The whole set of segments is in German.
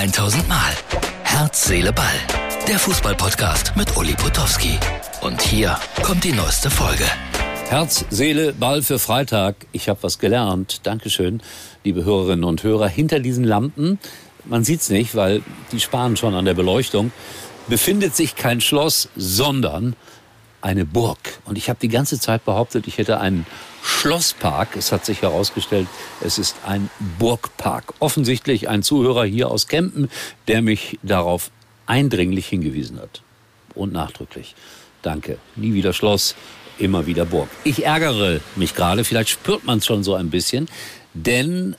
1000 Mal. Herz, Seele, Ball. Der Fußballpodcast mit Uli Potowski. Und hier kommt die neueste Folge. Herz, Seele, Ball für Freitag. Ich habe was gelernt. Dankeschön, liebe Hörerinnen und Hörer. Hinter diesen Lampen, man sieht's nicht, weil die sparen schon an der Beleuchtung, befindet sich kein Schloss, sondern eine Burg. Und ich habe die ganze Zeit behauptet, ich hätte einen Schlosspark. Es hat sich herausgestellt, es ist ein Burgpark. Offensichtlich ein Zuhörer hier aus Kempen, der mich darauf eindringlich hingewiesen hat. Und nachdrücklich. Danke. Nie wieder Schloss, immer wieder Burg. Ich ärgere mich gerade, vielleicht spürt man es schon so ein bisschen, denn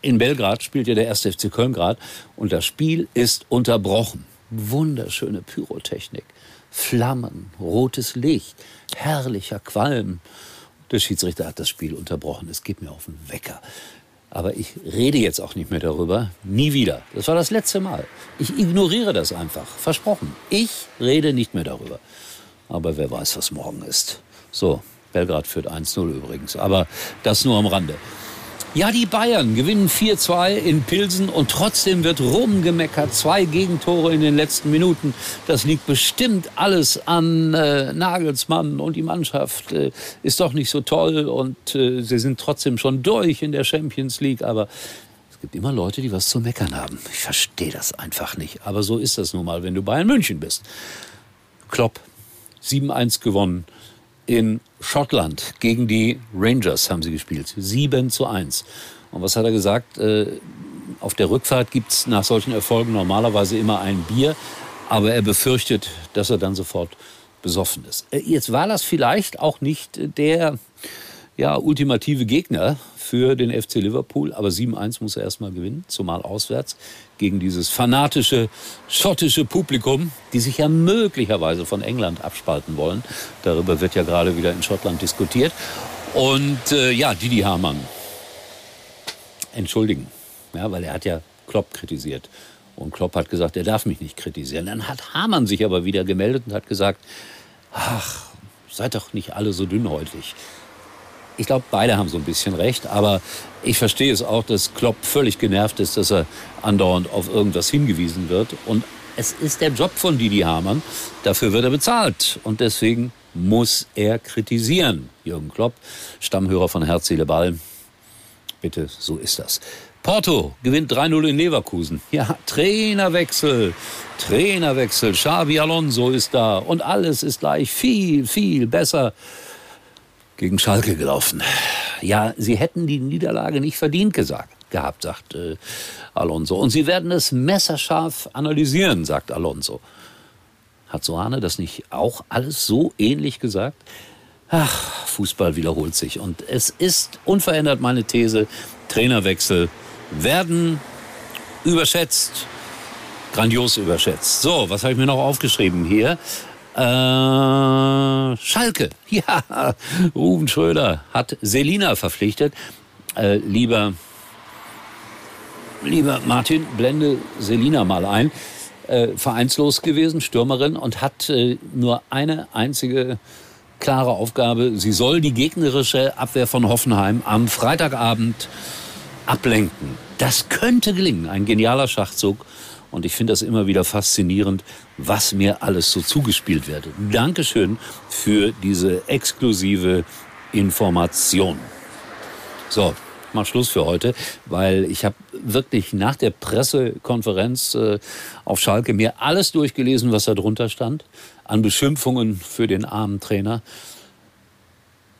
in Belgrad spielt ja der 1. FC Köln gerade und das Spiel ist unterbrochen. Wunderschöne Pyrotechnik, Flammen, rotes Licht, herrlicher Qualm. Der Schiedsrichter hat das Spiel unterbrochen. Es geht mir auf den Wecker. Aber ich rede jetzt auch nicht mehr darüber. Nie wieder. Das war das letzte Mal. Ich ignoriere das einfach. Versprochen. Ich rede nicht mehr darüber. Aber wer weiß, was morgen ist. So, Belgrad führt 1-0 übrigens. Aber das nur am Rande. Ja, die Bayern gewinnen 4-2 in Pilsen und trotzdem wird rumgemeckert. Zwei Gegentore in den letzten Minuten. Das liegt bestimmt alles an äh, Nagelsmann und die Mannschaft äh, ist doch nicht so toll und äh, sie sind trotzdem schon durch in der Champions League. Aber es gibt immer Leute, die was zu meckern haben. Ich verstehe das einfach nicht. Aber so ist das nun mal, wenn du Bayern München bist. Klopp, 7-1 gewonnen in Schottland gegen die Rangers haben sie gespielt. 7 zu 1. Und was hat er gesagt? Äh, auf der Rückfahrt gibt es nach solchen Erfolgen normalerweise immer ein Bier, aber er befürchtet, dass er dann sofort besoffen ist. Äh, jetzt war das vielleicht auch nicht der ja, ultimative Gegner für den FC Liverpool, aber 7-1 muss er erstmal gewinnen, zumal auswärts gegen dieses fanatische schottische Publikum, die sich ja möglicherweise von England abspalten wollen. Darüber wird ja gerade wieder in Schottland diskutiert. Und äh, ja, Didi Hamann, entschuldigen, ja, weil er hat ja Klopp kritisiert. Und Klopp hat gesagt, er darf mich nicht kritisieren. Dann hat Hamann sich aber wieder gemeldet und hat gesagt, ach, seid doch nicht alle so dünnhäutig. Ich glaube, beide haben so ein bisschen recht, aber ich verstehe es auch, dass Klopp völlig genervt ist, dass er andauernd auf irgendwas hingewiesen wird. Und es ist der Job von Didi Hamann. Dafür wird er bezahlt. Und deswegen muss er kritisieren. Jürgen Klopp, Stammhörer von Herz, Seele, Ball. Bitte, so ist das. Porto gewinnt 3-0 in Leverkusen. Ja, Trainerwechsel, Trainerwechsel. Xavi Alonso ist da und alles ist gleich viel, viel besser gegen Schalke gelaufen. Ja, sie hätten die Niederlage nicht verdient gesagt, gehabt, sagt äh, Alonso. Und sie werden es messerscharf analysieren, sagt Alonso. Hat Soane das nicht auch alles so ähnlich gesagt? Ach, Fußball wiederholt sich. Und es ist unverändert meine These, Trainerwechsel werden überschätzt, grandios überschätzt. So, was habe ich mir noch aufgeschrieben hier? Äh, Schalke. Ja, Ruben Schröder hat Selina verpflichtet. Äh, lieber, lieber Martin, blende Selina mal ein. Äh, vereinslos gewesen, Stürmerin und hat äh, nur eine einzige klare Aufgabe. Sie soll die gegnerische Abwehr von Hoffenheim am Freitagabend ablenken. Das könnte gelingen. Ein genialer Schachzug. Und ich finde das immer wieder faszinierend, was mir alles so zugespielt wird. Dankeschön für diese exklusive Information. So, mal Schluss für heute, weil ich habe wirklich nach der Pressekonferenz äh, auf Schalke mir alles durchgelesen, was da drunter stand, an Beschimpfungen für den armen Trainer.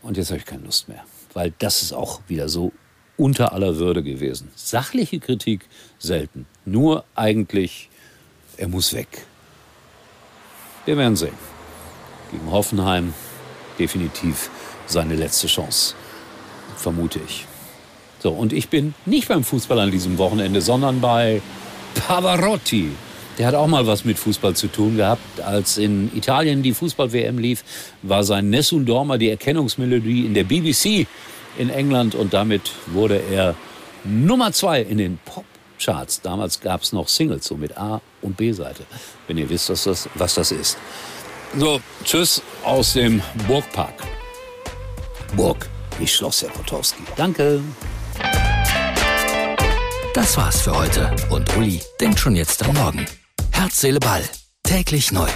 Und jetzt habe ich keine Lust mehr, weil das ist auch wieder so unter aller Würde gewesen. Sachliche Kritik selten. Nur eigentlich, er muss weg. Wir werden sehen. Gegen Hoffenheim definitiv seine letzte Chance. Vermute ich. So, und ich bin nicht beim Fußball an diesem Wochenende, sondern bei Pavarotti. Der hat auch mal was mit Fußball zu tun gehabt. Als in Italien die Fußball-WM lief, war sein Nessun Dorma die Erkennungsmelodie in der BBC in England und damit wurde er Nummer zwei in den Popcharts. Damals gab es noch Singles, so mit A- und B-Seite, wenn ihr wisst, was das, was das ist. So, tschüss aus dem Burgpark. Burg, nicht Schloss Herr Potowski. Danke. Das war's für heute und Uli denkt schon jetzt am Morgen. Herz, Seele, Ball. Täglich neu.